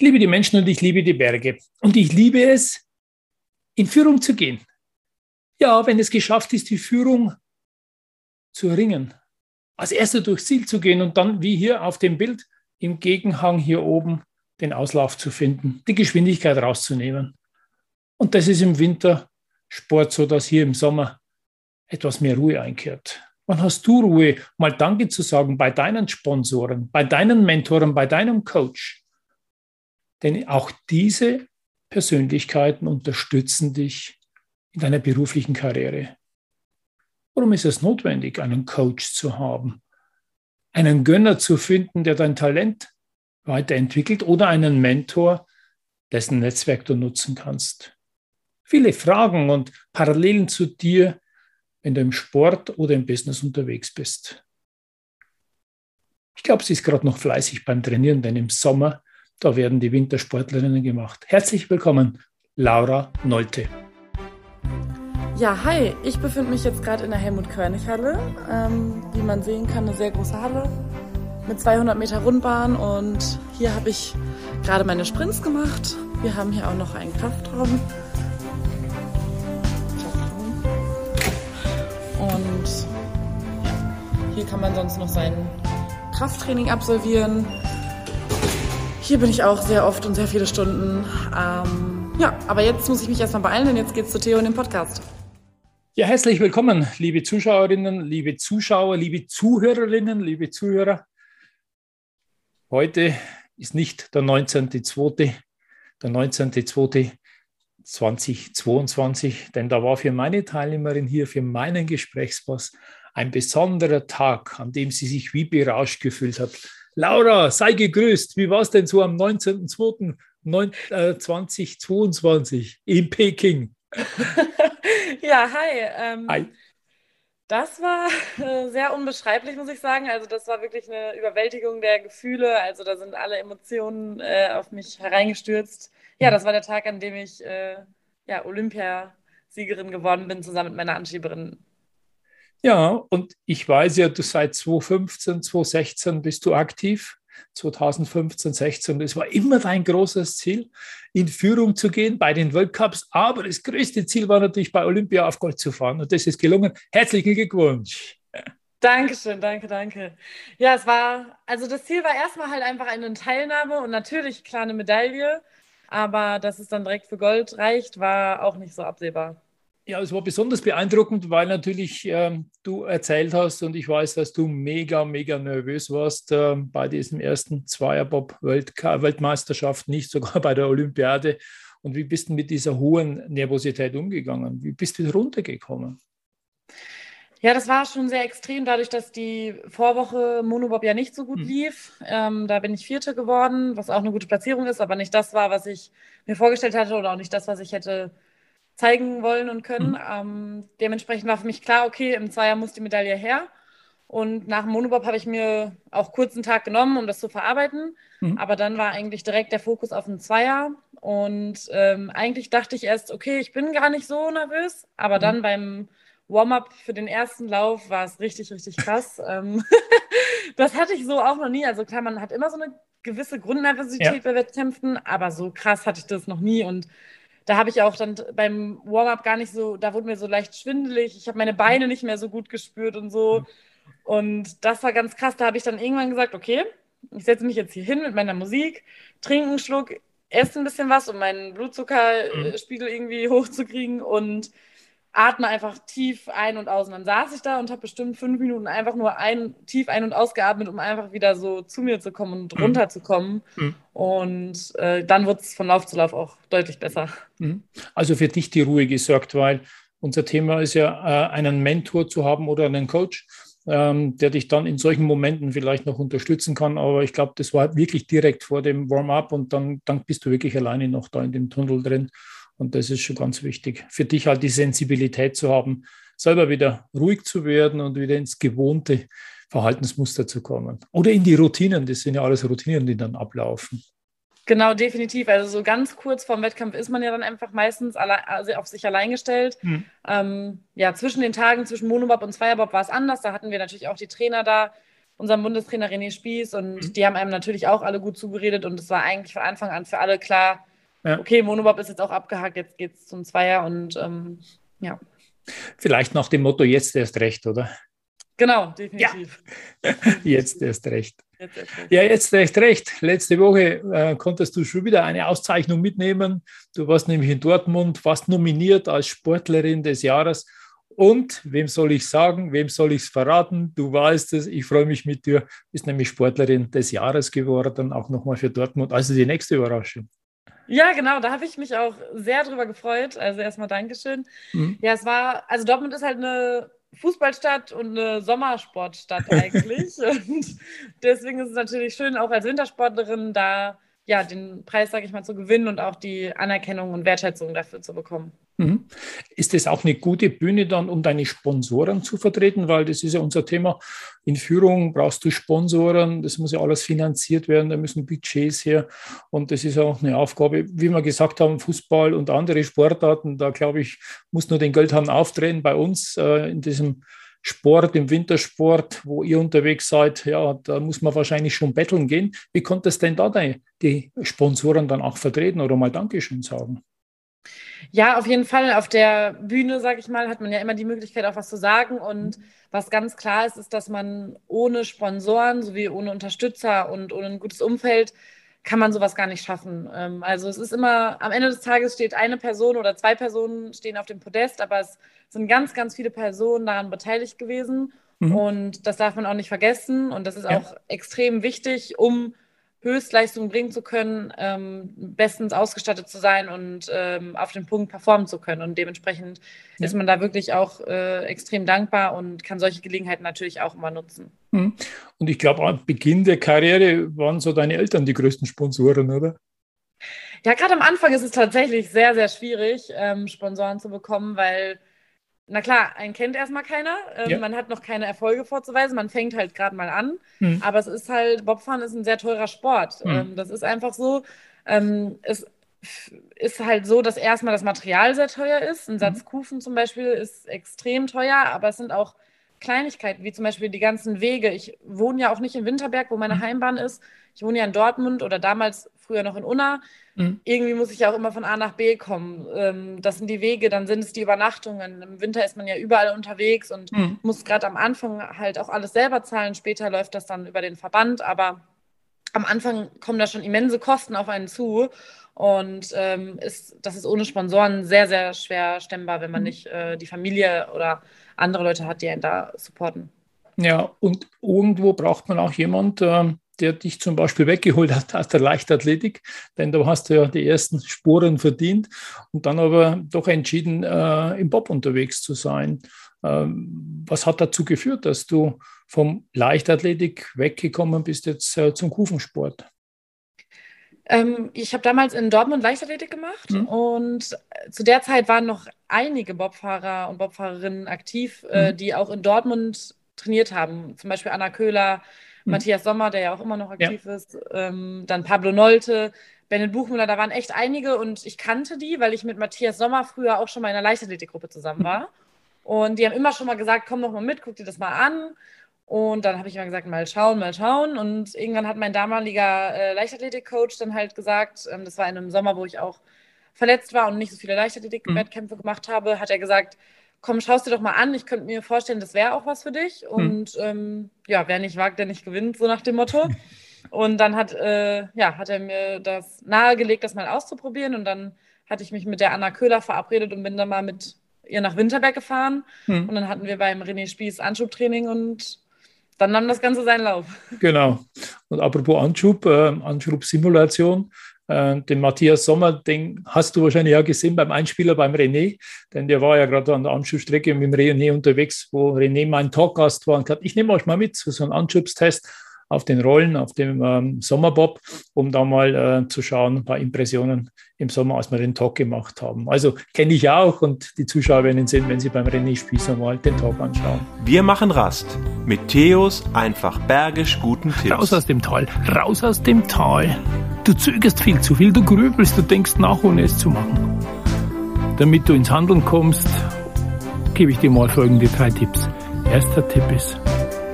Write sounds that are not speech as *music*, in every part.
Ich liebe die Menschen und ich liebe die Berge. Und ich liebe es, in Führung zu gehen. Ja, wenn es geschafft ist, die Führung zu erringen. Als erster durchs Ziel zu gehen und dann, wie hier auf dem Bild, im Gegenhang hier oben den Auslauf zu finden, die Geschwindigkeit rauszunehmen. Und das ist im Wintersport so, dass hier im Sommer etwas mehr Ruhe einkehrt. Wann hast du Ruhe, mal Danke zu sagen bei deinen Sponsoren, bei deinen Mentoren, bei deinem Coach? Denn auch diese Persönlichkeiten unterstützen dich in deiner beruflichen Karriere. Warum ist es notwendig, einen Coach zu haben? Einen Gönner zu finden, der dein Talent weiterentwickelt oder einen Mentor, dessen Netzwerk du nutzen kannst. Viele Fragen und Parallelen zu dir, wenn du im Sport oder im Business unterwegs bist. Ich glaube, sie ist gerade noch fleißig beim Trainieren, denn im Sommer da werden die Wintersportlerinnen gemacht. Herzlich willkommen, Laura Nolte. Ja, hi, ich befinde mich jetzt gerade in der Helmut-Körnig-Halle. Ähm, wie man sehen kann, eine sehr große Halle mit 200 Meter Rundbahn und hier habe ich gerade meine Sprints gemacht. Wir haben hier auch noch einen Kraftraum. Und hier kann man sonst noch sein Krafttraining absolvieren. Hier bin ich auch sehr oft und sehr viele Stunden. Ähm, ja, aber jetzt muss ich mich erstmal beeilen, denn jetzt geht's zu Theo in dem Podcast. Ja, herzlich willkommen, liebe Zuschauerinnen, liebe Zuschauer, liebe Zuhörerinnen, liebe Zuhörer. Heute ist nicht der 19.02., der 19.02.2022, denn da war für meine Teilnehmerin hier, für meinen Gesprächspass ein besonderer Tag, an dem sie sich wie berauscht gefühlt hat Laura, sei gegrüßt. Wie war es denn so am 19.02.2022 äh, in Peking? *laughs* ja, hi. Ähm, hi. Das war äh, sehr unbeschreiblich, muss ich sagen. Also das war wirklich eine Überwältigung der Gefühle. Also da sind alle Emotionen äh, auf mich hereingestürzt. Ja, mhm. das war der Tag, an dem ich äh, ja, Olympiasiegerin geworden bin, zusammen mit meiner Anschieberin ja, und ich weiß ja, du seit 2015, 2016 bist du aktiv. 2015, 16. Das war immer dein großes Ziel, in Führung zu gehen bei den Weltcups. Aber das größte Ziel war natürlich, bei Olympia auf Gold zu fahren. Und das ist gelungen. Herzlichen Glückwunsch. Dankeschön, danke, danke. Ja, es war, also das Ziel war erstmal halt einfach eine Teilnahme und natürlich klar eine Medaille. Aber dass es dann direkt für Gold reicht, war auch nicht so absehbar. Ja, es war besonders beeindruckend, weil natürlich ähm, du erzählt hast und ich weiß, dass du mega, mega nervös warst äh, bei diesem ersten Zweierbob-Weltmeisterschaft, nicht sogar bei der Olympiade. Und wie bist du mit dieser hohen Nervosität umgegangen? Wie bist du runtergekommen? Ja, das war schon sehr extrem, dadurch, dass die Vorwoche Monobob ja nicht so gut hm. lief. Ähm, da bin ich Vierte geworden, was auch eine gute Platzierung ist, aber nicht das war, was ich mir vorgestellt hatte oder auch nicht das, was ich hätte zeigen wollen und können. Mhm. Ähm, dementsprechend war für mich klar, okay, im Zweier muss die Medaille her. Und nach dem Monobob habe ich mir auch kurz einen Tag genommen, um das zu verarbeiten. Mhm. Aber dann war eigentlich direkt der Fokus auf den Zweier. Und ähm, eigentlich dachte ich erst, okay, ich bin gar nicht so nervös. Aber mhm. dann beim Warm-up für den ersten Lauf war es richtig, richtig krass. *laughs* Ähm, *laughs* das hatte ich so auch noch nie. Also klar, man hat immer so eine gewisse Grundnervosität ja. bei Wettkämpfen, aber so krass hatte ich das noch nie. Und da habe ich auch dann beim Warm-up gar nicht so, da wurde mir so leicht schwindelig. Ich habe meine Beine nicht mehr so gut gespürt und so. Und das war ganz krass. Da habe ich dann irgendwann gesagt, okay, ich setze mich jetzt hier hin mit meiner Musik, trinke einen Schluck, esse ein bisschen was, um meinen Blutzuckerspiegel irgendwie *laughs* hochzukriegen und atme einfach tief ein und aus. Und dann saß ich da und habe bestimmt fünf Minuten einfach nur ein, tief ein- und ausgeatmet, um einfach wieder so zu mir zu kommen und mhm. runterzukommen. Mhm. Und äh, dann wird es von Lauf zu Lauf auch deutlich besser. Mhm. Also für dich die Ruhe gesorgt, weil unser Thema ist ja, äh, einen Mentor zu haben oder einen Coach, ähm, der dich dann in solchen Momenten vielleicht noch unterstützen kann. Aber ich glaube, das war wirklich direkt vor dem Warm-up und dann, dann bist du wirklich alleine noch da in dem Tunnel drin. Und das ist schon ganz wichtig, für dich halt die Sensibilität zu haben, selber wieder ruhig zu werden und wieder ins gewohnte Verhaltensmuster zu kommen. Oder in die Routinen, das sind ja alles Routinen, die dann ablaufen. Genau, definitiv. Also so ganz kurz vorm Wettkampf ist man ja dann einfach meistens allein, also auf sich allein gestellt. Mhm. Ähm, ja, zwischen den Tagen, zwischen Monobob und Zweierbob war es anders. Da hatten wir natürlich auch die Trainer da, unseren Bundestrainer René Spieß und mhm. die haben einem natürlich auch alle gut zugeredet und es war eigentlich von Anfang an für alle klar, ja. okay, Monobob ist jetzt auch abgehakt, jetzt geht es zum Zweier und ähm, ja. Vielleicht nach dem Motto, jetzt erst recht, oder? Genau, definitiv. Ja. *laughs* Jetzt erst recht. Jetzt erst recht. Ja, jetzt erst recht. Letzte Woche äh, konntest du schon wieder eine Auszeichnung mitnehmen. Du warst nämlich in Dortmund, warst nominiert als Sportlerin des Jahres. Und wem soll ich sagen, wem soll ich es verraten? Du weißt es, ich freue mich mit dir. Bist nämlich Sportlerin des Jahres geworden, auch nochmal für Dortmund. Also die nächste Überraschung. Ja, genau, da habe ich mich auch sehr drüber gefreut. Also erstmal Dankeschön. Mhm. Ja, es war, also Dortmund ist halt eine Fußballstadt und eine Sommersportstadt *laughs* eigentlich. und deswegen ist es natürlich schön, auch als Wintersportlerin da ja, den Preis, sage ich mal, zu gewinnen und auch die Anerkennung und Wertschätzung dafür zu bekommen. Mhm. Ist das auch eine gute Bühne dann, um deine Sponsoren zu vertreten? Weil das ist ja unser Thema. In Führung brauchst du Sponsoren, das muss ja alles finanziert werden, da müssen Budgets her. Und das ist auch eine Aufgabe, wie wir gesagt haben, Fußball und andere Sportarten, da glaube ich, muss nur den Geldhahn aufdrehen bei uns äh, in diesem Sport, im Wintersport, wo ihr unterwegs seid, ja, da muss man wahrscheinlich schon betteln gehen. Wie konntest denn da die Sponsoren dann auch vertreten oder mal Dankeschön sagen? Ja, auf jeden Fall. Auf der Bühne, sage ich mal, hat man ja immer die Möglichkeit, auch was zu sagen. Und was ganz klar ist, ist, dass man ohne Sponsoren sowie ohne Unterstützer und ohne ein gutes Umfeld kann man sowas gar nicht schaffen. Ähm, also es ist immer, am Ende des Tages steht eine Person oder zwei Personen stehen auf dem Podest, aber es sind ganz, ganz viele Personen daran beteiligt gewesen. Mhm. Und das darf man auch nicht vergessen. Und das ist ja. auch extrem wichtig, um Höchstleistung bringen zu können, ähm, bestens ausgestattet zu sein und ähm, auf den Punkt performen zu können. Und dementsprechend ja. ist man da wirklich auch äh, extrem dankbar und kann solche Gelegenheiten natürlich auch immer nutzen. Mhm. Und ich glaube, am Beginn der Karriere waren so deine Eltern die größten Sponsoren, oder? Ja, gerade am Anfang ist es tatsächlich sehr, sehr schwierig, ähm, Sponsoren zu bekommen, weil na klar, einen kennt erstmal keiner. Ähm, ja. Man hat noch keine Erfolge vorzuweisen. Man fängt halt gerade mal an. Mhm. Aber es ist halt, Bobfahren ist ein sehr teurer Sport. Mhm. Ähm, das ist einfach so. Ähm, es ist halt so, dass erstmal das Material sehr teuer ist. Ein mhm. Satz Kufen zum Beispiel ist extrem teuer, aber es sind auch Kleinigkeiten, wie zum Beispiel die ganzen Wege. Ich wohne ja auch nicht in Winterberg, wo meine mhm. Heimbahn ist. Ich wohne ja in Dortmund oder damals früher noch in Unna. Mhm. Irgendwie muss ich ja auch immer von A nach B kommen. Ähm, das sind die Wege, dann sind es die Übernachtungen. Im Winter ist man ja überall unterwegs und mhm. muss gerade am Anfang halt auch alles selber zahlen. Später läuft das dann über den Verband, aber am Anfang kommen da schon immense Kosten auf einen zu. Und ähm, ist, das ist ohne Sponsoren sehr, sehr schwer stemmbar, wenn man mhm. nicht äh, die Familie oder andere Leute hat, die einen da supporten. Ja, und irgendwo braucht man auch jemand, äh, der dich zum Beispiel weggeholt hat aus der Leichtathletik, denn da hast du ja die ersten Spuren verdient und dann aber doch entschieden, äh, im Bob unterwegs zu sein. Ähm, was hat dazu geführt, dass du vom Leichtathletik weggekommen bist jetzt äh, zum Kufensport? Ähm, ich habe damals in Dortmund Leichtathletik gemacht mhm. und zu der Zeit waren noch einige Bobfahrer und Bobfahrerinnen aktiv, äh, mhm. die auch in Dortmund trainiert haben. Zum Beispiel Anna Köhler, mhm. Matthias Sommer, der ja auch immer noch aktiv ja. ist, ähm, dann Pablo Nolte, Bennett Buchmüller, da waren echt einige und ich kannte die, weil ich mit Matthias Sommer früher auch schon mal in einer Leichtathletikgruppe zusammen war. Und die haben immer schon mal gesagt, komm doch mal mit, guck dir das mal an. Und dann habe ich immer gesagt, mal schauen, mal schauen. Und irgendwann hat mein damaliger äh, Leichtathletik-Coach dann halt gesagt, ähm, das war in einem Sommer, wo ich auch verletzt war und nicht so viele Leichtathletik-Wettkämpfe mhm. gemacht habe, hat er gesagt, komm, schaust dir doch mal an. Ich könnte mir vorstellen, das wäre auch was für dich. Hm. Und hm. ähm, ja, wer nicht wagt, der nicht gewinnt, so nach dem Motto. *laughs* Und dann hat, äh, ja, hat er mir das nahegelegt, das mal auszuprobieren. Und dann hatte ich mich mit der Anna Köhler verabredet und bin dann mal mit ihr nach Winterberg gefahren. Hm. Und dann hatten wir beim René Spieß Anschubtraining und dann nahm das Ganze seinen Lauf. Genau. Und apropos Anschub, äh, Anschubsimulation, Äh, den Matthias Sommer, den hast du wahrscheinlich auch gesehen beim Einspieler beim René, denn der war ja gerade an der Anschubstrecke mit dem René unterwegs, wo René mein Talkgast war und gesagt, ich nehme euch mal mit zu so einem Anschubstest auf den Rollen, auf dem ähm, Sommerbob, um da mal äh, zu schauen, ein paar Impressionen im Sommer, als wir den Talk gemacht haben. Also kenne ich auch und die Zuschauer werden ihn sehen, wenn sie beim René Spießer mal den Talk anschauen. Wir machen Rast mit Theos einfach bergisch guten Tipps. Raus aus dem Tal, raus aus dem Tal. Du zögerst viel zu viel, du grübelst, du denkst nach, ohne es zu machen. Damit du ins Handeln kommst, gebe ich dir mal folgende drei Tipps. Erster Tipp ist,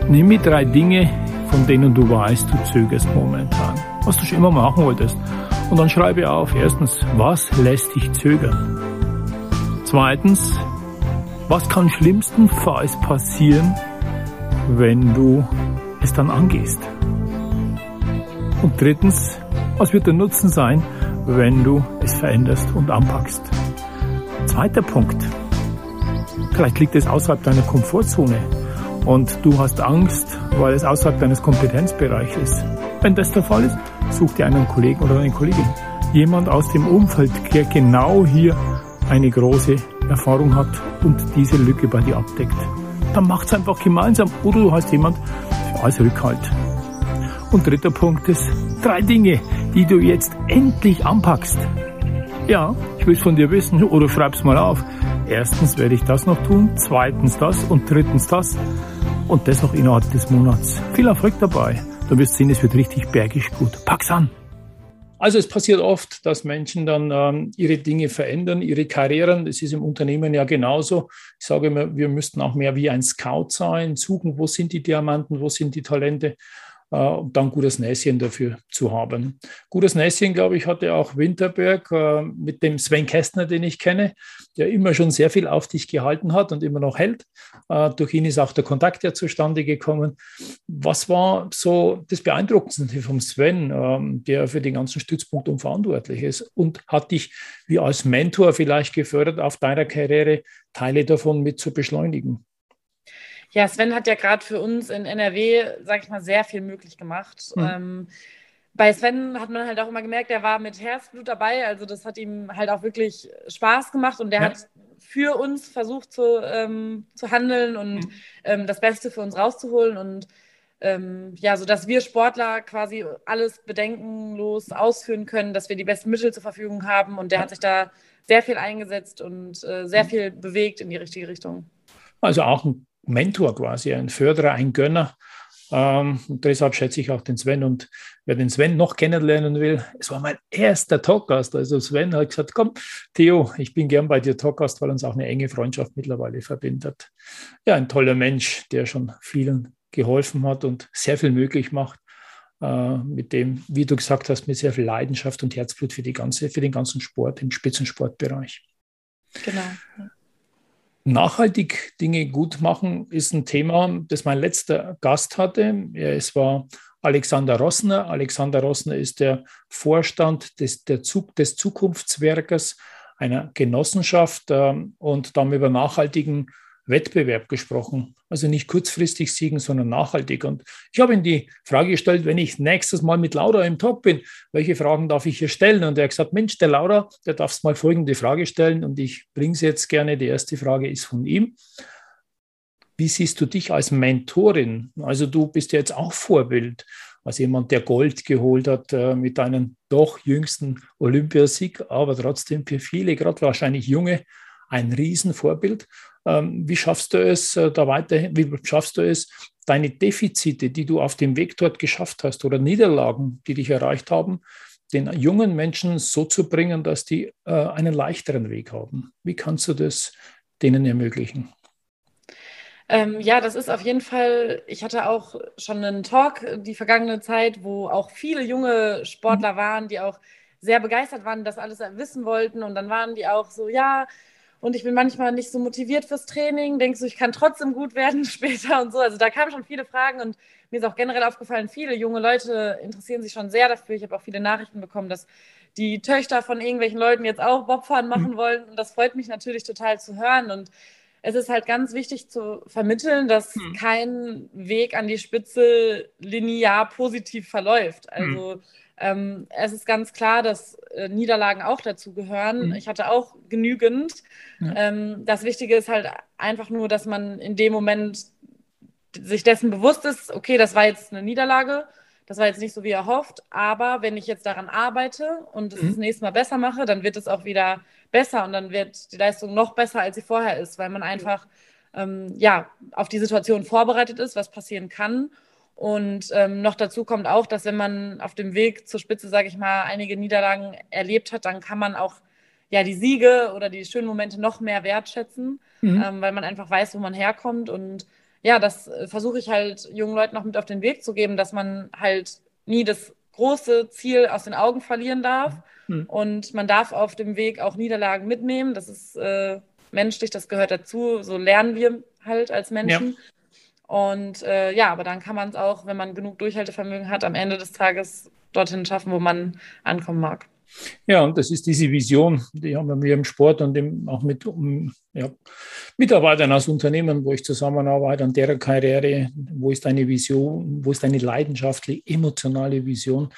nimm mir drei Dinge, von denen du weißt, du zögerst momentan, was du schon immer machen wolltest. Und dann schreibe auf, erstens, was lässt dich zögern? Zweitens, was kann schlimmstenfalls passieren, wenn du es dann angehst? Und drittens, was wird der Nutzen sein, wenn du es veränderst und anpackst? Zweiter Punkt. Vielleicht liegt es außerhalb deiner Komfortzone und du hast Angst, weil es außerhalb deines Kompetenzbereichs ist. Wenn das der Fall ist, such dir einen Kollegen oder eine Kollegin. Jemand aus dem Umfeld, der genau hier eine große Erfahrung hat und diese Lücke bei dir abdeckt. Dann macht's einfach gemeinsam oder du hast jemand als Rückhalt. Und dritter Punkt ist drei Dinge, die du jetzt endlich anpackst. Ja, ich will von dir wissen oder schreib's mal auf. Erstens werde ich das noch tun, zweitens das und drittens das und das noch innerhalb des Monats. Viel Erfolg dabei. Du wirst sehen, es wird richtig bergisch gut. Pack's an! Also es passiert oft, dass Menschen dann ähm, ihre Dinge verändern, ihre Karrieren. Das ist im Unternehmen ja genauso. Ich sage immer, wir müssten auch mehr wie ein Scout sein, suchen, wo sind die Diamanten, wo sind die Talente und dann gutes Näschen dafür zu haben. Gutes Näschen, glaube ich, hatte auch Winterberg äh, mit dem Sven Kästner, den ich kenne, der immer schon sehr viel auf dich gehalten hat und immer noch hält. Äh, durch ihn ist auch der Kontakt ja zustande gekommen. Was war so das Beeindruckendste vom Sven, ähm, der für den ganzen Stützpunkt verantwortlich ist und hat dich wie als Mentor vielleicht gefördert, auf deiner Karriere Teile davon mit zu beschleunigen? Ja, Sven hat ja gerade für uns in NRW, sag ich mal, sehr viel möglich gemacht. Mhm. Ähm, bei Sven hat man halt auch immer gemerkt, er war mit Herzblut dabei. Also das hat ihm halt auch wirklich Spaß gemacht und der ja. hat für uns versucht zu, ähm, zu handeln und mhm. ähm, das Beste für uns rauszuholen und ähm, ja, so dass wir Sportler quasi alles bedenkenlos ausführen können, dass wir die besten Mittel zur Verfügung haben und der ja. hat sich da sehr viel eingesetzt und äh, sehr mhm. viel bewegt in die richtige Richtung. Also auch ein Mentor quasi, ein Förderer, ein Gönner. Ähm, und deshalb schätze ich auch den Sven. Und wer den Sven noch kennenlernen will, es war mein erster Talkgast. Also Sven hat gesagt, komm, Theo, ich bin gern bei dir Talkgast, weil uns auch eine enge Freundschaft mittlerweile verbindet. Ja, ein toller Mensch, der schon vielen geholfen hat und sehr viel möglich macht. Äh, mit dem, wie du gesagt hast, mit sehr viel Leidenschaft und Herzblut für, die ganze, für den ganzen Sport im Spitzensportbereich. Genau nachhaltig Dinge gut machen ist ein Thema, das mein letzter Gast hatte. Es war Alexander Rossner. Alexander Rossner ist der Vorstand des, der Zug, des Zukunftswerkes einer Genossenschaft ähm, und da haben wir über nachhaltigen Wettbewerb gesprochen. Also nicht kurzfristig siegen, sondern nachhaltig. Und ich habe ihm die Frage gestellt, wenn ich nächstes Mal mit Laura im Talk bin, welche Fragen darf ich hier stellen? Und er hat gesagt, Mensch, der Laura, der darf mal folgende Frage stellen und ich bringe sie jetzt gerne. Die erste Frage ist von ihm. Wie siehst du dich als Mentorin? Also du bist ja jetzt auch Vorbild, als jemand, der Gold geholt hat äh, mit einem doch jüngsten Olympiasieg, aber trotzdem für viele, gerade wahrscheinlich junge, ein Riesenvorbild. Ähm, wie schaffst du es äh, da weiterhin, wie schaffst du es, deine Defizite, die du auf dem Weg dort geschafft hast oder Niederlagen, die dich erreicht haben, den jungen Menschen so zu bringen, dass die äh, einen leichteren Weg haben? Wie kannst du das denen ermöglichen? Ähm, ja, das ist auf jeden Fall, ich hatte auch schon einen Talk die vergangene Zeit, wo auch viele junge Sportler mhm. waren, die auch sehr begeistert waren, das alles wissen wollten. Und dann waren die auch so, ja, und ich bin manchmal nicht so motiviert fürs Training, denkst du, ich kann trotzdem gut werden *laughs* später und so. Also da kamen schon viele Fragen und mir ist auch generell aufgefallen, viele junge Leute interessieren sich schon sehr dafür. Ich habe auch viele Nachrichten bekommen, dass die Töchter von irgendwelchen Leuten jetzt auch Bobfahren machen mhm. wollen und das freut mich natürlich total zu hören und es ist halt ganz wichtig zu vermitteln, dass hm. kein Weg an die Spitze linear positiv verläuft. Hm. Also hm. ähm, es ist ganz klar, dass äh, Niederlagen auch dazu gehören. Hm. Ich hatte auch genügend. Ja. Ähm, das Wichtige ist halt einfach nur, dass man in dem Moment sich dessen bewusst ist, okay, das war jetzt eine Niederlage das war jetzt nicht so wie erhofft, aber wenn ich jetzt daran arbeite und es mhm. das nächste Mal besser mache, dann wird es auch wieder besser und dann wird die Leistung noch besser, als sie vorher ist, weil man einfach ähm, ja, auf die Situation vorbereitet ist, was passieren kann. Und ähm, noch dazu kommt auch, dass wenn man auf dem Weg zur Spitze, sage ich mal, einige Niederlagen erlebt hat, dann kann man auch ja die Siege oder die schönen Momente noch mehr wertschätzen, mhm. ähm, weil man einfach weiß, wo man herkommt und ja, das äh, versuche ich halt jungen Leuten noch mit auf den Weg zu geben, dass man halt nie das große Ziel aus den Augen verlieren darf. Mhm. Und man darf auf dem Weg auch Niederlagen mitnehmen. Das ist äh, menschlich, das gehört dazu. So lernen wir halt als Menschen. Ja. Und äh, ja, aber dann kann man es auch, wenn man genug Durchhaltevermögen hat, am Ende des Tages dorthin schaffen, wo man ankommen mag. Ja, und das ist diese Vision, die haben wir im Sport und im, auch mit um, ja, Mitarbeitern aus Unternehmen, wo ich zusammenarbeite, an deren Karriere, wo ist deine Vision, wo ist deine leidenschaftliche, emotionale Vision?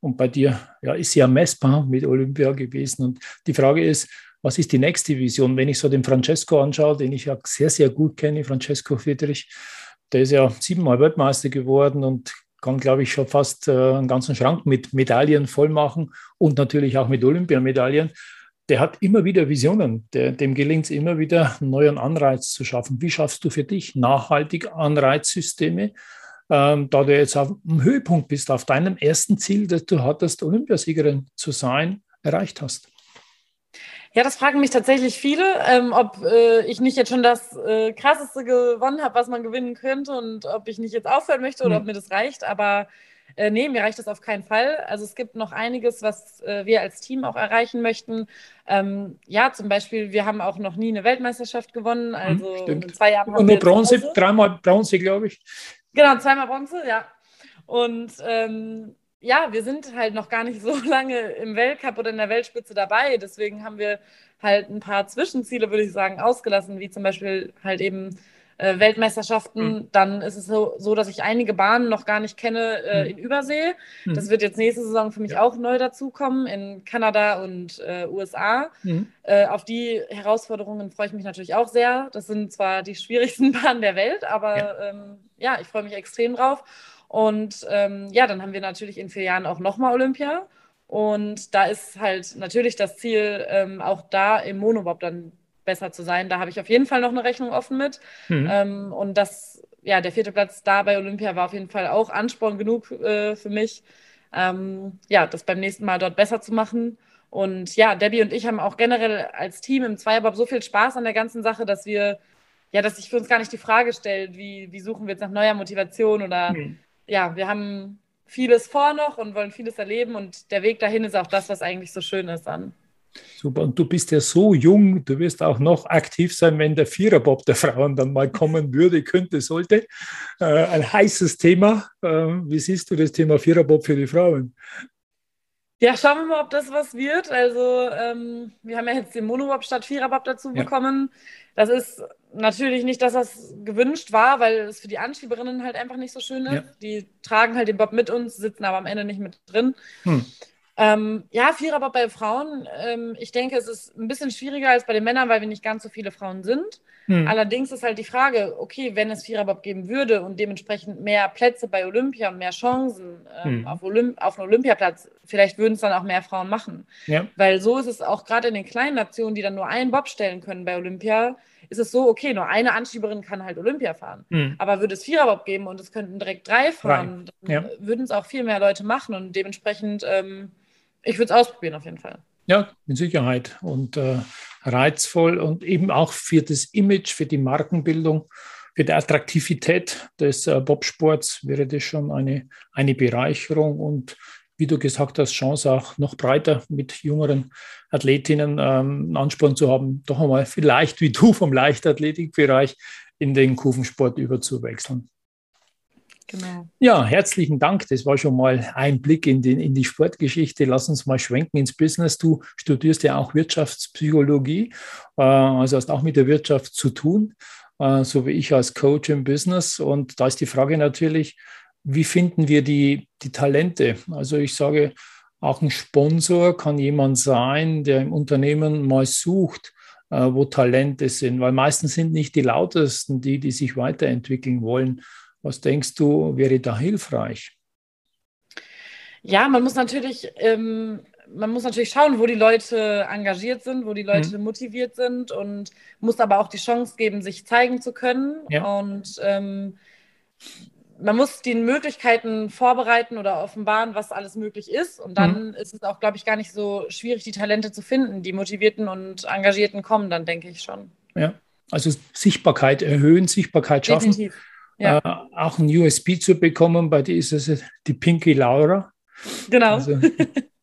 Und bei dir ja, ist sie ja messbar mit Olympia gewesen. Und die Frage ist, was ist die nächste Vision? Wenn ich so den Francesco anschaue, den ich ja sehr, sehr gut kenne, Francesco Friedrich, der ist ja siebenmal Weltmeister geworden und kann, glaube ich, schon fast äh, einen ganzen Schrank mit Medaillen voll machen und natürlich auch mit Olympiamedaillen. Der hat immer wieder Visionen. Der, dem gelingt es immer wieder, einen neuen Anreiz zu schaffen. Wie schaffst du für dich nachhaltig Anreizsysteme, ähm, da du jetzt auf dem Höhepunkt bist, auf deinem ersten Ziel, das du hattest, Olympiasiegerin zu sein, erreicht hast? Ja, das fragen mich tatsächlich viele, ähm, ob äh, ich nicht jetzt schon das äh, Krasseste gewonnen habe, was man gewinnen könnte und ob ich nicht jetzt aufhören möchte oder mhm. ob mir das reicht. Aber äh, nee, mir reicht das auf keinen Fall. Also es gibt noch einiges, was äh, wir als Team auch erreichen möchten. Ähm, ja, zum Beispiel, wir haben auch noch nie eine Weltmeisterschaft gewonnen. Mhm, also Stimmt. in zwei Jahren. Und nur Bronze, dreimal Bronze, glaube ich. Genau, zweimal Bronze, ja. Und ähm, ja, wir sind halt noch gar nicht so *laughs* lange im Weltcup oder in der Weltspitze dabei. Deswegen haben wir halt ein paar Zwischenziele, würde ich sagen, ausgelassen, wie zum Beispiel halt eben äh, Weltmeisterschaften. Mhm. Dann ist es so, so, dass ich einige Bahnen noch gar nicht kenne äh, mhm. in Übersee. Mhm. Das wird jetzt nächste Saison für mich ja. auch neu dazukommen in Kanada und äh, USA. Mhm. Äh, auf die Herausforderungen freue ich mich natürlich auch sehr. Das sind zwar die schwierigsten *laughs* Bahnen der Welt, aber ja, ähm, ja ich freue mich extrem drauf. Und ähm, ja, dann haben wir natürlich in vier Jahren auch nochmal Olympia. Und da ist halt natürlich das Ziel, ähm, auch da im Monobob dann besser zu sein. Da habe ich auf jeden Fall noch eine Rechnung offen mit. Mhm. Ähm, und das, ja, der vierte Platz da bei Olympia war auf jeden Fall auch Ansporn genug äh, für mich, ähm, ja, das beim nächsten Mal dort besser zu machen. Und ja, Debbie und ich haben auch generell als Team im Zweierbob so viel Spaß an der ganzen Sache, dass wir, ja, dass sich für uns gar nicht die Frage stellt, wie, wie suchen wir jetzt nach neuer Motivation oder mhm ja, wir haben vieles vor noch und wollen vieles erleben und der Weg dahin ist auch das, was eigentlich so schön ist an. Super, und du bist ja so jung, du wirst auch noch aktiv sein, wenn der Viererbob der Frauen dann mal kommen würde, könnte, sollte. Äh, ein heißes Thema. Äh, wie siehst du das Thema Viererbob für die Frauen? Ja, schauen wir mal, ob das was wird. Also, ähm, wir haben ja jetzt den Monobob statt Viererbob dazu ja. bekommen. Das ist natürlich nicht, dass das gewünscht war, weil es für die Anschieberinnen halt einfach nicht so schön ist. Ja. Die tragen halt den Bob mit uns, sitzen aber am Ende nicht mit drin. Hm. Ähm, ja, Viererbob bei Frauen. Ähm, ich denke, es ist ein bisschen schwieriger als bei den Männern, weil wir nicht ganz so viele Frauen sind. Hm. Allerdings ist halt die Frage, okay, wenn es Viererbob geben würde und dementsprechend mehr Plätze bei Olympia und mehr Chancen ähm, hm. auf, Olymp auf einem Olympiaplatz, vielleicht würden es dann auch mehr Frauen machen. Ja. Weil so ist es auch gerade in den kleinen Nationen, die dann nur einen Bob stellen können bei Olympia, ist es so, okay, nur eine Anschieberin kann halt Olympia fahren. Mhm. Aber würde es Viererbob geben und es könnten direkt drei fahren, dann ja. würden es auch viel mehr Leute machen und dementsprechend, ähm, ich würde es ausprobieren auf jeden Fall. Ja, mit Sicherheit und äh, reizvoll und eben auch für das Image, für die Markenbildung, für die Attraktivität des äh, Bobsports wäre das schon eine, eine Bereicherung und wie du gesagt hast, Chance auch noch breiter mit jüngeren Athletinnen ähm, einen Ansporn zu haben, doch einmal vielleicht wie du vom Leichtathletikbereich in den Kurvensport überzuwechseln. Genau. Ja, herzlichen Dank. Das war schon mal ein Blick in, den, in die Sportgeschichte. Lass uns mal schwenken ins Business. Du studierst ja auch Wirtschaftspsychologie, äh, also hast auch mit der Wirtschaft zu tun, äh, so wie ich als Coach im Business. Und da ist die Frage natürlich, wie finden wir die, die Talente? Also ich sage, auch ein Sponsor kann jemand sein, der im Unternehmen mal sucht, äh, wo Talente sind, weil meistens sind nicht die lautesten die, die sich weiterentwickeln wollen. Was denkst du, wäre da hilfreich? Ja, man muss natürlich, ähm, man muss natürlich schauen, wo die Leute engagiert sind, wo die Leute mhm. motiviert sind und muss aber auch die Chance geben, sich zeigen zu können. Ja. Und ähm, man muss die Möglichkeiten vorbereiten oder offenbaren, was alles möglich ist. Und dann mhm. ist es auch, glaube ich, gar nicht so schwierig, die Talente zu finden. Die Motivierten und Engagierten kommen dann, denke ich schon. Ja, also Sichtbarkeit erhöhen, Sichtbarkeit schaffen. Definitiv. Ja. Äh, auch ein USB zu bekommen, bei dir ist es die Pinky Laura. Genau. Also,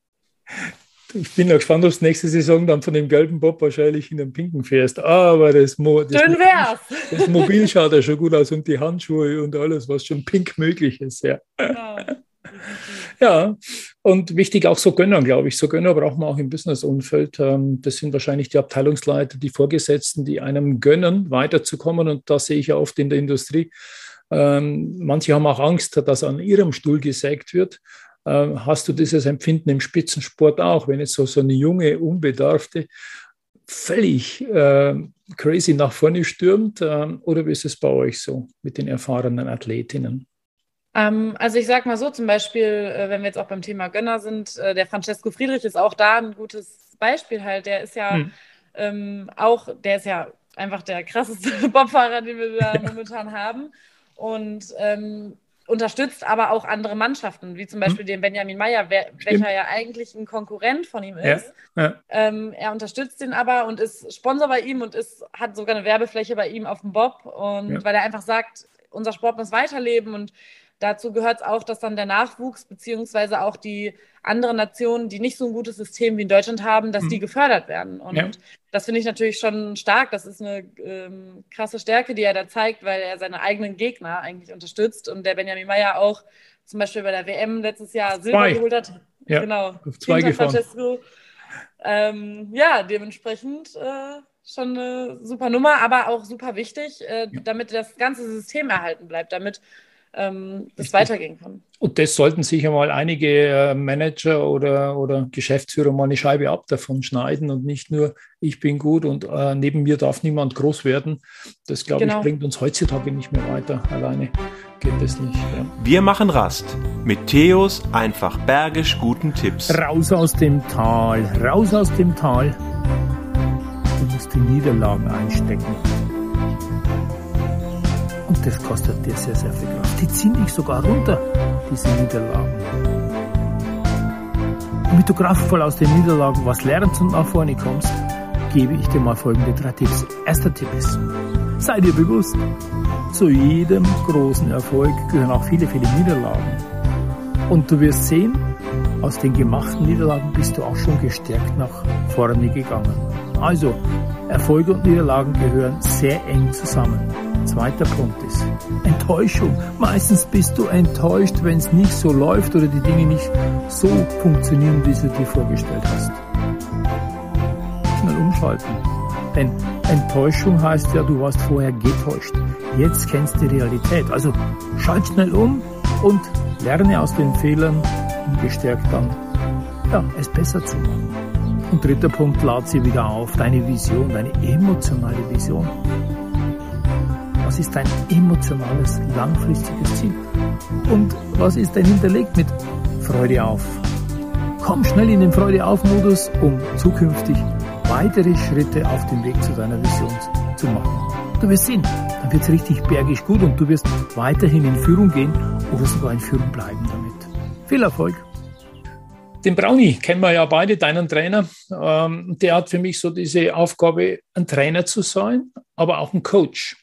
*laughs* ich bin noch gespannt, ob du nächste Saison dann von dem gelben Bob wahrscheinlich in den pinken fährst. Aber das, Mo das, Schön wär's. das Mobil schaut ja schon gut aus und die Handschuhe und alles, was schon pink möglich ist. Ja. Genau. Ja, und wichtig auch so Gönner, glaube ich. So Gönner braucht man auch im Business-Umfeld. Ähm, das sind wahrscheinlich die Abteilungsleiter, die Vorgesetzten, die einem gönnen, weiterzukommen. Und das sehe ich ja oft in der Industrie. Ähm, manche haben auch Angst, dass an ihrem Stuhl gesägt wird. Ähm, hast du dieses Empfinden im Spitzensport auch, wenn jetzt so, so eine junge, unbedarfte völlig äh, crazy nach vorne stürmt? Äh, oder wie ist es bei euch so mit den erfahrenen Athletinnen? Ähm, also ich sage mal so, zum Beispiel, äh, wenn wir jetzt auch beim Thema Gönner sind, äh, der Francesco Friedrich ist auch da ein gutes Beispiel halt. Der ist ja hm. ähm, auch, der ist ja einfach der krasseste *laughs* Bobfahrer, den wir da momentan haben. Und ähm, unterstützt aber auch andere Mannschaften, wie zum hm. Beispiel mhm. den Benjamin Meyer, welcher ja eigentlich ein Konkurrent von ihm ist. Ja, ja. Ähm, er unterstützt ihn aber und ist Sponsor bei ihm und ist, hat sogar eine Werbefläche bei ihm auf dem Bob. Und ja. weil er einfach sagt, unser Sport muss weiterleben und Dazu gehört es auch, dass dann der Nachwuchs beziehungsweise auch die anderen Nationen, die nicht so ein gutes System wie in Deutschland haben, dass mhm. die gefördert werden. Und ja. das finde ich natürlich schon stark. Das ist eine ähm, krasse Stärke, die er da zeigt, weil er seine eigenen Gegner eigentlich unterstützt und der Benjamin Meyer auch zum Beispiel bei der WM letztes Jahr Silber zwei. geholt hat. Ja, genau. Auf zwei gefahren. Ähm, ja, dementsprechend äh, schon eine super Nummer, aber auch super wichtig, äh, ja. damit das ganze System erhalten bleibt, damit ähm, das weitergehen kann. Und das sollten sich einmal einige äh, Manager oder, oder Geschäftsführer mal eine Scheibe ab davon schneiden und nicht nur, ich bin gut und äh, neben mir darf niemand groß werden. Das, glaube genau. ich, bringt uns heutzutage nicht mehr weiter. Alleine geht das nicht. Ja. Wir machen Rast mit Theos einfach bergisch guten Tipps. Raus aus dem Tal, raus aus dem Tal. Du musst die Niederlagen einstecken. Und das kostet dir sehr, sehr viel Kraft. Die ziehen dich sogar runter, diese Niederlagen. Damit du kraftvoll aus den Niederlagen was lernst und nach vorne kommst, gebe ich dir mal folgende drei Tipps. Erster Tipp ist, sei dir bewusst, zu jedem großen Erfolg gehören auch viele, viele Niederlagen. Und du wirst sehen, aus den gemachten Niederlagen bist du auch schon gestärkt nach vorne gegangen. Also, Erfolge und Niederlagen gehören sehr eng zusammen. Zweiter Punkt ist Enttäuschung. Meistens bist du enttäuscht, wenn es nicht so läuft oder die Dinge nicht so funktionieren, wie du dir vorgestellt hast. Schnell umschalten. Denn Enttäuschung heißt ja, du warst vorher getäuscht. Jetzt kennst du die Realität. Also schalt schnell um und lerne aus den Fehlern, um gestärkt dann ja, es besser zu machen. Und dritter Punkt, lad sie wieder auf, deine Vision, deine emotionale Vision. Ist dein emotionales, langfristiges Ziel? Und was ist denn hinterlegt mit Freude auf? Komm schnell in den Freude auf Modus, um zukünftig weitere Schritte auf dem Weg zu deiner Vision zu machen. Du wirst sehen, dann wird es richtig bergig gut und du wirst weiterhin in Führung gehen oder sogar in Führung bleiben damit. Viel Erfolg! Den Brownie kennen wir ja beide, deinen Trainer. Ähm, der hat für mich so diese Aufgabe, ein Trainer zu sein, aber auch ein Coach.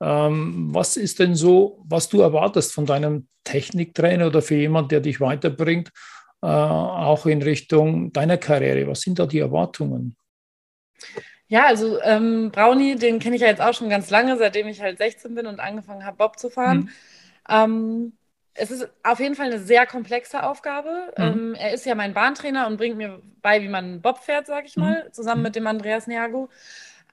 Ähm, was ist denn so, was du erwartest von deinem Techniktrainer oder für jemanden, der dich weiterbringt, äh, auch in Richtung deiner Karriere? Was sind da die Erwartungen? Ja, also ähm, Brownie, den kenne ich ja jetzt auch schon ganz lange, seitdem ich halt 16 bin und angefangen habe, Bob zu fahren. Mhm. Ähm, es ist auf jeden Fall eine sehr komplexe Aufgabe. Mhm. Ähm, er ist ja mein Bahntrainer und bringt mir bei, wie man Bob fährt, sage ich mhm. mal, zusammen mhm. mit dem Andreas Niago.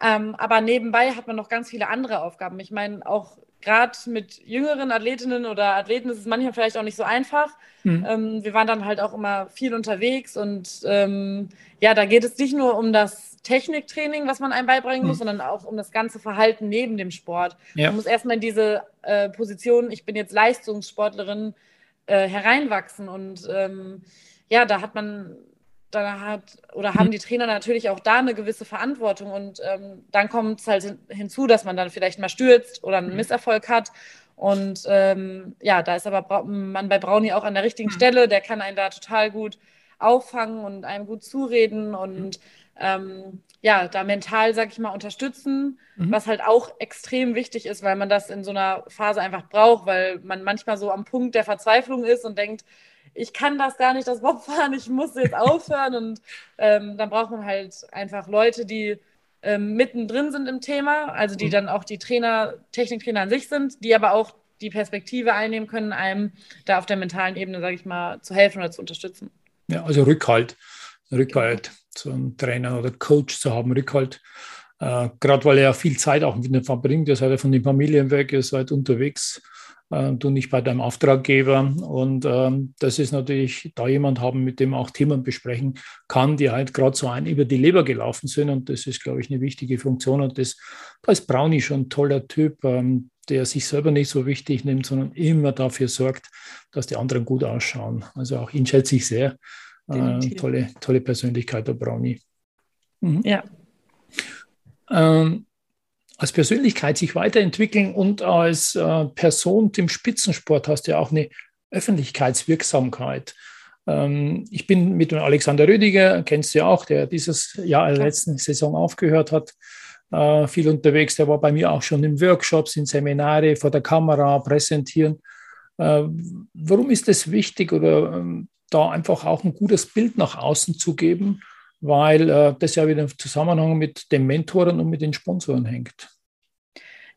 Ähm, aber nebenbei hat man noch ganz viele andere Aufgaben. Ich meine, auch gerade mit jüngeren Athletinnen oder Athleten ist es manchmal vielleicht auch nicht so einfach. Mhm. Ähm, wir waren dann halt auch immer viel unterwegs und ähm, ja, da geht es nicht nur um das Techniktraining, was man einem beibringen mhm. muss, sondern auch um das ganze Verhalten neben dem Sport. Ja. Man muss erstmal in diese äh, Position, ich bin jetzt Leistungssportlerin, äh, hereinwachsen und ähm, ja, da hat man da hat oder haben hm. die Trainer natürlich auch da eine gewisse Verantwortung und ähm, dann kommt es halt hinzu, dass man dann vielleicht mal stürzt oder einen hm. Misserfolg hat. Und ähm, ja, da ist aber man bei Brownie auch an der richtigen mhm. Stelle, der kann einen da total gut auffangen und einem gut zureden und ähm, ja, da mental, sag ich mal, unterstützen, mhm. was halt auch extrem wichtig ist, weil man das in so einer Phase einfach braucht, weil man manchmal so am Punkt der Verzweiflung ist und denkt, ich kann das gar nicht, das Bob fahren, ich muss jetzt aufhören. Und ähm, dann braucht man halt einfach Leute, die ähm, mittendrin sind im Thema, also die mhm. dann auch die Trainer, Techniktrainer an sich sind, die aber auch die Perspektive einnehmen können, einem da auf der mentalen Ebene, sage ich mal, zu helfen oder zu unterstützen. Ja, also Rückhalt, Rückhalt, so einen Trainer oder Coach zu haben, Rückhalt. Äh, Gerade weil er ja viel Zeit auch mit dem verbringt, ihr seid ja von den Familien weg, ihr seid unterwegs äh, du nicht bei deinem Auftraggeber. Und ähm, das ist natürlich, da jemand haben, mit dem auch Themen besprechen kann, die halt gerade so ein über die Leber gelaufen sind. Und das ist, glaube ich, eine wichtige Funktion. Und das, da ist Brownie schon ein toller Typ, ähm, der sich selber nicht so wichtig nimmt, sondern immer dafür sorgt, dass die anderen gut ausschauen. Also auch ihn schätze ich sehr. Äh, tolle, tolle Persönlichkeit, der Brownie. Mhm. Ja. Ähm, als Persönlichkeit sich weiterentwickeln und als äh, Person im Spitzensport hast du ja auch eine Öffentlichkeitswirksamkeit. Ähm, ich bin mit dem Alexander Rüdiger, kennst du ja auch, der dieses Jahr, in der letzten Saison aufgehört hat, äh, viel unterwegs. Der war bei mir auch schon in Workshops, in Seminare vor der Kamera präsentieren. Äh, warum ist es wichtig oder ähm, da einfach auch ein gutes Bild nach außen zu geben? Weil äh, das ja wieder im Zusammenhang mit den Mentoren und mit den Sponsoren hängt.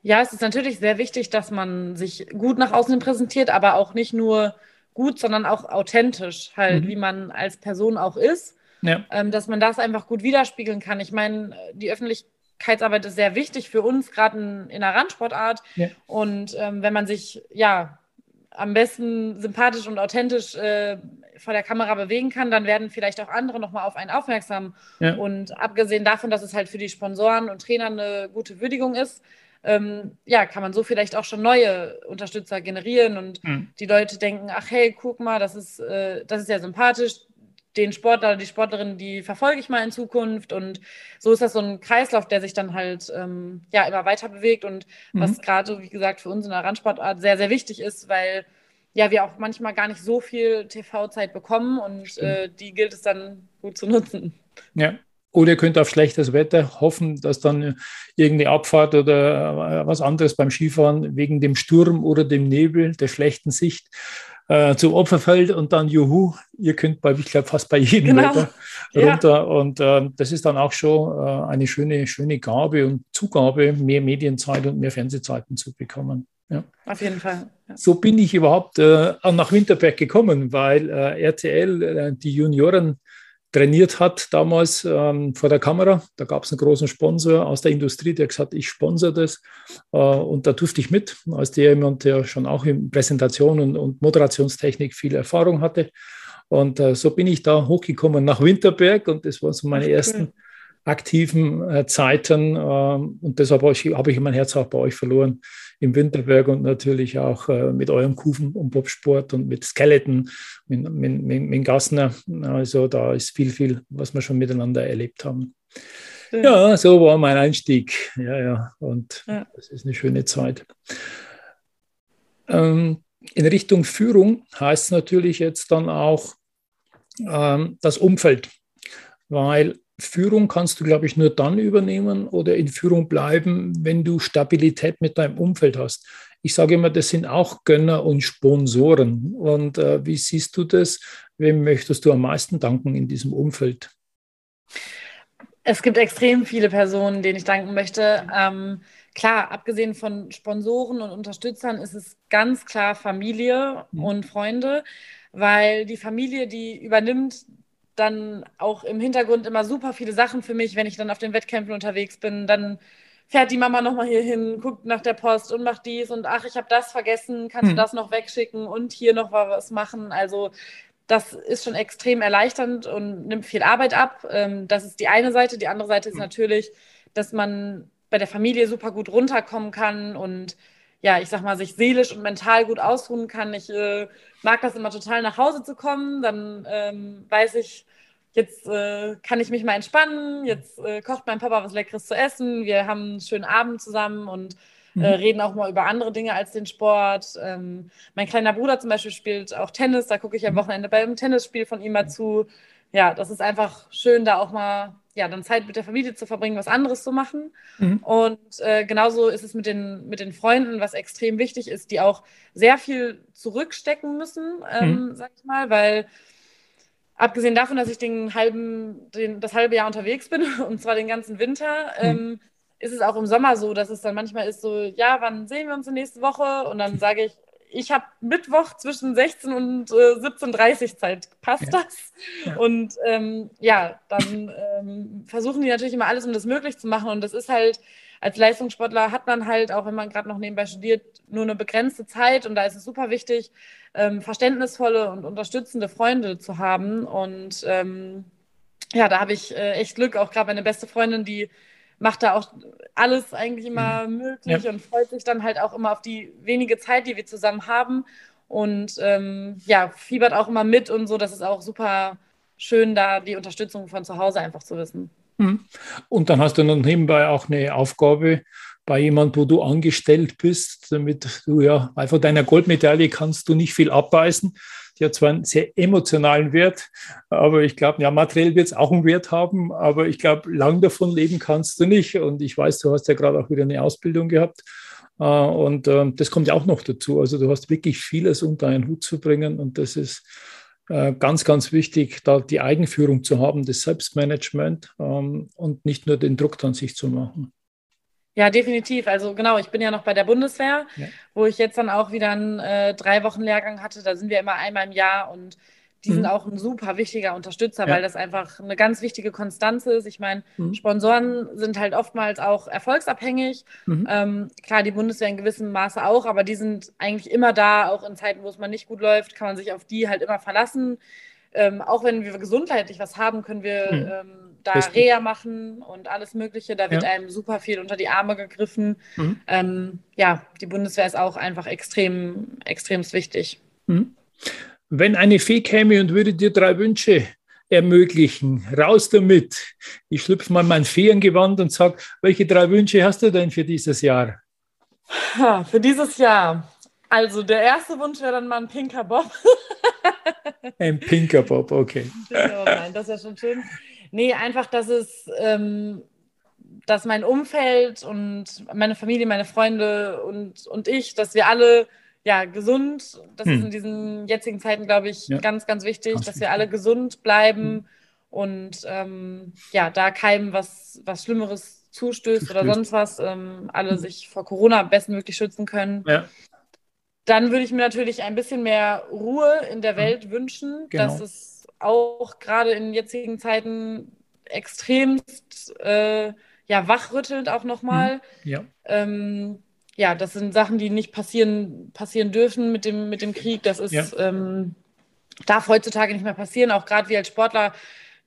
Ja, es ist natürlich sehr wichtig, dass man sich gut nach außen präsentiert, aber auch nicht nur gut, sondern auch authentisch, halt, mhm. wie man als Person auch ist. Ja. Ähm, dass man das einfach gut widerspiegeln kann. Ich meine, die Öffentlichkeitsarbeit ist sehr wichtig für uns, gerade in, in der Randsportart. Ja. Und ähm, wenn man sich ja am besten sympathisch und authentisch äh, vor der Kamera bewegen kann, dann werden vielleicht auch andere nochmal auf einen aufmerksam. Ja. Und abgesehen davon, dass es halt für die Sponsoren und Trainer eine gute Würdigung ist, ähm, ja, kann man so vielleicht auch schon neue Unterstützer generieren und mhm. die Leute denken, ach hey, guck mal, das ist, äh, das ist ja sympathisch, den Sportler, die Sportlerin, die verfolge ich mal in Zukunft. Und so ist das so ein Kreislauf, der sich dann halt ähm, ja immer weiter bewegt und mhm. was gerade, wie gesagt, für uns in der Randsportart sehr, sehr wichtig ist, weil ja, wir auch manchmal gar nicht so viel TV-Zeit bekommen und äh, die gilt es dann gut zu nutzen. Ja. Oder ihr könnt auf schlechtes Wetter hoffen, dass dann irgendeine Abfahrt oder äh, was anderes beim Skifahren wegen dem Sturm oder dem Nebel, der schlechten Sicht äh, zum Opfer fällt und dann juhu, ihr könnt bei, ich glaube, fast bei jedem genau. Wetter *laughs* runter. Ja. Und äh, das ist dann auch schon äh, eine schöne, schöne Gabe und Zugabe, mehr Medienzeit und mehr Fernsehzeiten zu bekommen. Ja. Auf jeden Fall. Ja. So bin ich überhaupt äh, nach Winterberg gekommen, weil äh, RTL äh, die Junioren trainiert hat damals ähm, vor der Kamera. Da gab es einen großen Sponsor aus der Industrie, der gesagt hat, ich sponsere das. Äh, und da durfte ich mit, als der jemand, der schon auch in Präsentation und, und Moderationstechnik viel Erfahrung hatte. Und äh, so bin ich da hochgekommen nach Winterberg und das waren so meine Ach, ersten. Aktiven äh, Zeiten. Ähm, und deshalb habe ich, mein Herz auch bei euch verloren im Winterberg und natürlich auch äh, mit eurem Kufen und Bobsport und mit Skeleton, mit, mit, mit, mit Gassner. Also da ist viel, viel, was wir schon miteinander erlebt haben. Ja, ja so war mein Einstieg. Ja, ja. Und ja. das ist eine schöne Zeit. Ähm, in Richtung Führung heißt es natürlich jetzt dann auch ähm, das Umfeld, weil Führung kannst du, glaube ich, nur dann übernehmen oder in Führung bleiben, wenn du Stabilität mit deinem Umfeld hast. Ich sage immer, das sind auch Gönner und Sponsoren. Und äh, wie siehst du das? Wem möchtest du am meisten danken in diesem Umfeld? Es gibt extrem viele Personen, denen ich danken möchte. Ähm, klar, abgesehen von Sponsoren und Unterstützern ist es ganz klar Familie mhm. und Freunde, weil die Familie, die übernimmt dann auch im Hintergrund immer super viele Sachen für mich, wenn ich dann auf den Wettkämpfen unterwegs bin. Dann fährt die Mama nochmal hier hin, guckt nach der Post und macht dies und ach, ich habe das vergessen, kannst mhm. du das noch wegschicken und hier noch was machen. Also das ist schon extrem erleichternd und nimmt viel Arbeit ab. Ähm, das ist die eine Seite. Die andere Seite ist mhm. natürlich, dass man bei der Familie super gut runterkommen kann und ja, ich sag mal, sich seelisch und mental gut ausruhen kann. Ich äh, mag das immer total nach Hause zu kommen. Dann ähm, weiß ich, jetzt äh, kann ich mich mal entspannen. Jetzt äh, kocht mein Papa was Leckeres zu essen. Wir haben einen schönen Abend zusammen und äh, mhm. reden auch mal über andere Dinge als den Sport. Ähm, mein kleiner Bruder zum Beispiel spielt auch Tennis. Da gucke ich am mhm. Wochenende beim Tennisspiel von ihm mal zu. Ja, das ist einfach schön, da auch mal ja, dann Zeit mit der Familie zu verbringen, was anderes zu machen. Mhm. Und äh, genauso ist es mit den, mit den Freunden, was extrem wichtig ist, die auch sehr viel zurückstecken müssen, ähm, mhm. sag ich mal, weil abgesehen davon, dass ich den halben, den, das halbe Jahr unterwegs bin, *laughs* und zwar den ganzen Winter, mhm. ähm, ist es auch im Sommer so, dass es dann manchmal ist so, ja, wann sehen wir uns nächste Woche? Und dann *laughs* sage ich, ich habe Mittwoch zwischen 16 und äh, 17.30 Zeit. Passt ja. das? Ja. Und ähm, ja, dann ähm, versuchen die natürlich immer alles, um das möglich zu machen. Und das ist halt, als Leistungssportler hat man halt, auch wenn man gerade noch nebenbei studiert, nur eine begrenzte Zeit. Und da ist es super wichtig, ähm, verständnisvolle und unterstützende Freunde zu haben. Und ähm, ja, da habe ich äh, echt Glück, auch gerade meine beste Freundin, die macht da auch alles eigentlich immer mhm. möglich ja. und freut sich dann halt auch immer auf die wenige Zeit, die wir zusammen haben. Und ähm, ja, fiebert auch immer mit und so. Das ist auch super schön, da die Unterstützung von zu Hause einfach zu wissen. Mhm. Und dann hast du noch nebenbei auch eine Aufgabe bei jemand, wo du angestellt bist, damit du ja einfach deiner Goldmedaille kannst du nicht viel abbeißen. Die hat zwar einen sehr emotionalen Wert, aber ich glaube, ja, materiell wird es auch einen Wert haben, aber ich glaube, lang davon leben kannst du nicht. Und ich weiß, du hast ja gerade auch wieder eine Ausbildung gehabt. Äh, und ähm, das kommt ja auch noch dazu. Also du hast wirklich vieles unter einen Hut zu bringen und das ist äh, ganz, ganz wichtig, da die Eigenführung zu haben, das Selbstmanagement ähm, und nicht nur den Druck an sich zu machen. Ja, definitiv. Also genau, ich bin ja noch bei der Bundeswehr, ja. wo ich jetzt dann auch wieder einen äh, drei Wochen Lehrgang hatte. Da sind wir immer einmal im Jahr und die mhm. sind auch ein super wichtiger Unterstützer, ja. weil das einfach eine ganz wichtige Konstanz ist. Ich meine, mhm. Sponsoren sind halt oftmals auch erfolgsabhängig. Mhm. Ähm, klar, die Bundeswehr in gewissem Maße auch, aber die sind eigentlich immer da, auch in Zeiten, wo es mal nicht gut läuft, kann man sich auf die halt immer verlassen. Ähm, auch wenn wir gesundheitlich was haben, können wir mhm. ähm, da Richtig. Reha machen und alles Mögliche. Da wird ja. einem super viel unter die Arme gegriffen. Mhm. Ähm, ja, die Bundeswehr ist auch einfach extrem, extremst wichtig. Mhm. Wenn eine Fee käme und würde dir drei Wünsche ermöglichen, raus damit. Ich schlüpfe mal mein Feengewand und sage, welche drei Wünsche hast du denn für dieses Jahr? Ha, für dieses Jahr. Also der erste Wunsch wäre dann mal ein pinker Bob. *laughs* ein pinker Bob, okay. Nein, das wäre schon schön. Nee, einfach, dass es, ähm, dass mein Umfeld und meine Familie, meine Freunde und, und ich, dass wir alle ja gesund, das hm. ist in diesen jetzigen Zeiten, glaube ich, ja. ganz, ganz wichtig, ganz dass wichtig. wir alle gesund bleiben hm. und ähm, ja, da keinem was, was Schlimmeres zustößt, zustößt. oder sonst was, ähm, alle hm. sich vor Corona bestmöglich schützen können. Ja. Dann würde ich mir natürlich ein bisschen mehr Ruhe in der. Welt hm. wünschen, genau. dass es auch gerade in jetzigen Zeiten extremst äh, ja, wachrüttelt auch nochmal. Mhm. Ja. Ähm, ja, das sind Sachen, die nicht passieren, passieren dürfen mit dem, mit dem Krieg. Das ist, ja. ähm, darf heutzutage nicht mehr passieren. Auch gerade wir als Sportler,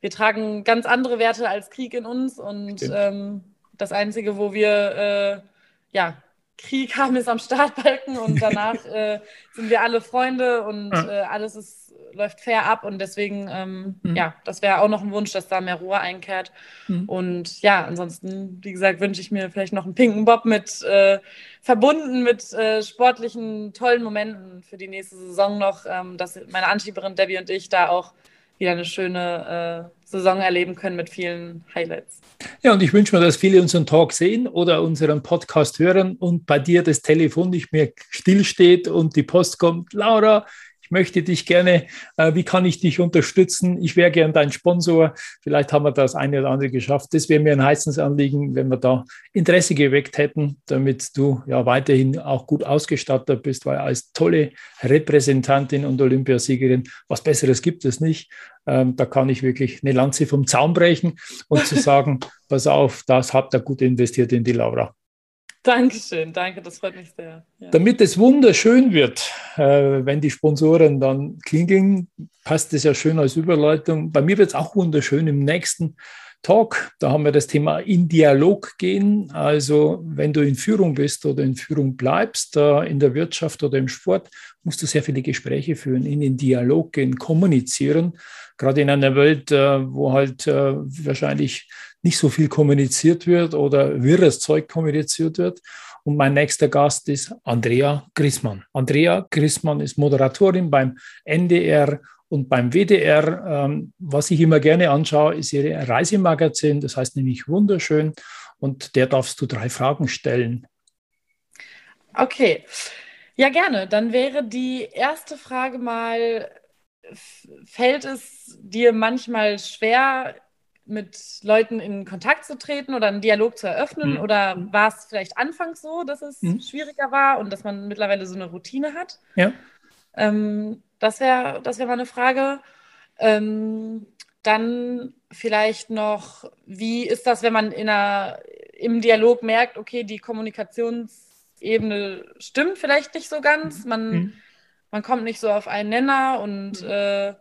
wir tragen ganz andere Werte als Krieg in uns. Und ähm, das Einzige, wo wir äh, ja, Krieg haben, ist am Startbalken und danach *laughs* äh, sind wir alle Freunde und äh, alles ist läuft fair ab und deswegen, ähm, mhm. ja, das wäre auch noch ein Wunsch, dass da mehr Ruhe einkehrt. Mhm. Und ja, ansonsten, wie gesagt, wünsche ich mir vielleicht noch einen pinken Bob mit äh, verbunden mit äh, sportlichen, tollen Momenten für die nächste Saison noch, ähm, dass meine Anschieberin Debbie und ich da auch wieder eine schöne äh, Saison erleben können mit vielen Highlights. Ja, und ich wünsche mir, dass viele unseren Talk sehen oder unseren Podcast hören und bei dir das Telefon nicht mehr stillsteht und die Post kommt. Laura, möchte dich gerne, äh, wie kann ich dich unterstützen? Ich wäre gern dein Sponsor. Vielleicht haben wir das eine oder andere geschafft. Das wäre mir ein heißes Anliegen, wenn wir da Interesse geweckt hätten, damit du ja weiterhin auch gut ausgestattet bist, weil als tolle Repräsentantin und Olympiasiegerin, was Besseres gibt es nicht. Ähm, da kann ich wirklich eine Lanze vom Zaun brechen und zu *laughs* sagen, pass auf, das habt ihr gut investiert in die Laura. Dankeschön, danke, das freut mich sehr. Ja. Damit es wunderschön wird, äh, wenn die Sponsoren dann klingeln, passt es ja schön als Überleitung. Bei mir wird es auch wunderschön im nächsten Talk. Da haben wir das Thema in Dialog gehen. Also wenn du in Führung bist oder in Führung bleibst, äh, in der Wirtschaft oder im Sport, musst du sehr viele Gespräche führen, in den Dialog gehen, kommunizieren. Gerade in einer Welt, äh, wo halt äh, wahrscheinlich nicht so viel kommuniziert wird oder wirres Zeug kommuniziert wird. Und mein nächster Gast ist Andrea Grissmann. Andrea Grissmann ist Moderatorin beim NDR und beim WDR. Ähm, was ich immer gerne anschaue, ist ihre Reisemagazin, das heißt nämlich wunderschön. Und der darfst du drei Fragen stellen. Okay, ja gerne. Dann wäre die erste Frage mal, fällt es dir manchmal schwer, mit Leuten in Kontakt zu treten oder einen Dialog zu eröffnen? Mhm. Oder war es vielleicht anfangs so, dass es mhm. schwieriger war und dass man mittlerweile so eine Routine hat? Ja. Ähm, das wäre das wär mal eine Frage. Ähm, dann vielleicht noch, wie ist das, wenn man in einer, im Dialog merkt, okay, die Kommunikationsebene stimmt vielleicht nicht so ganz, man, mhm. Man kommt nicht so auf einen Nenner und mhm. äh,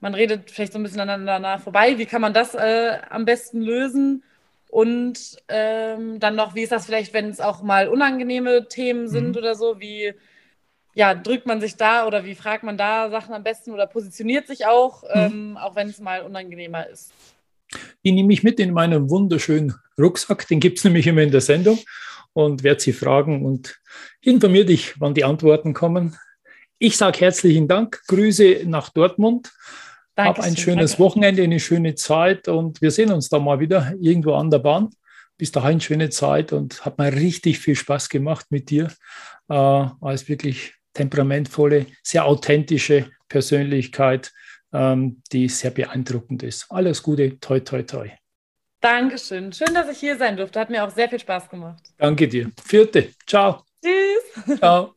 man redet vielleicht so ein bisschen aneinander vorbei. Wie kann man das äh, am besten lösen? Und ähm, dann noch, wie ist das vielleicht, wenn es auch mal unangenehme Themen sind mhm. oder so? Wie ja, drückt man sich da oder wie fragt man da Sachen am besten oder positioniert sich auch, mhm. ähm, auch wenn es mal unangenehmer ist? Die nehme ich mit in meinen wunderschönen Rucksack. Den gibt es nämlich immer in der Sendung und werde sie fragen und informiere dich, wann die Antworten kommen. Ich sage herzlichen Dank, Grüße nach Dortmund Danke Hab ein schönes danke. Wochenende, eine schöne Zeit und wir sehen uns da mal wieder irgendwo an der Bahn. Bis dahin schöne Zeit und hat mir richtig viel Spaß gemacht mit dir äh, als wirklich temperamentvolle, sehr authentische Persönlichkeit, ähm, die sehr beeindruckend ist. Alles Gute, toi, toi, toi. Dankeschön. Schön, dass ich hier sein durfte. Hat mir auch sehr viel Spaß gemacht. Danke dir. Vierte. Ciao. Tschüss. Ciao.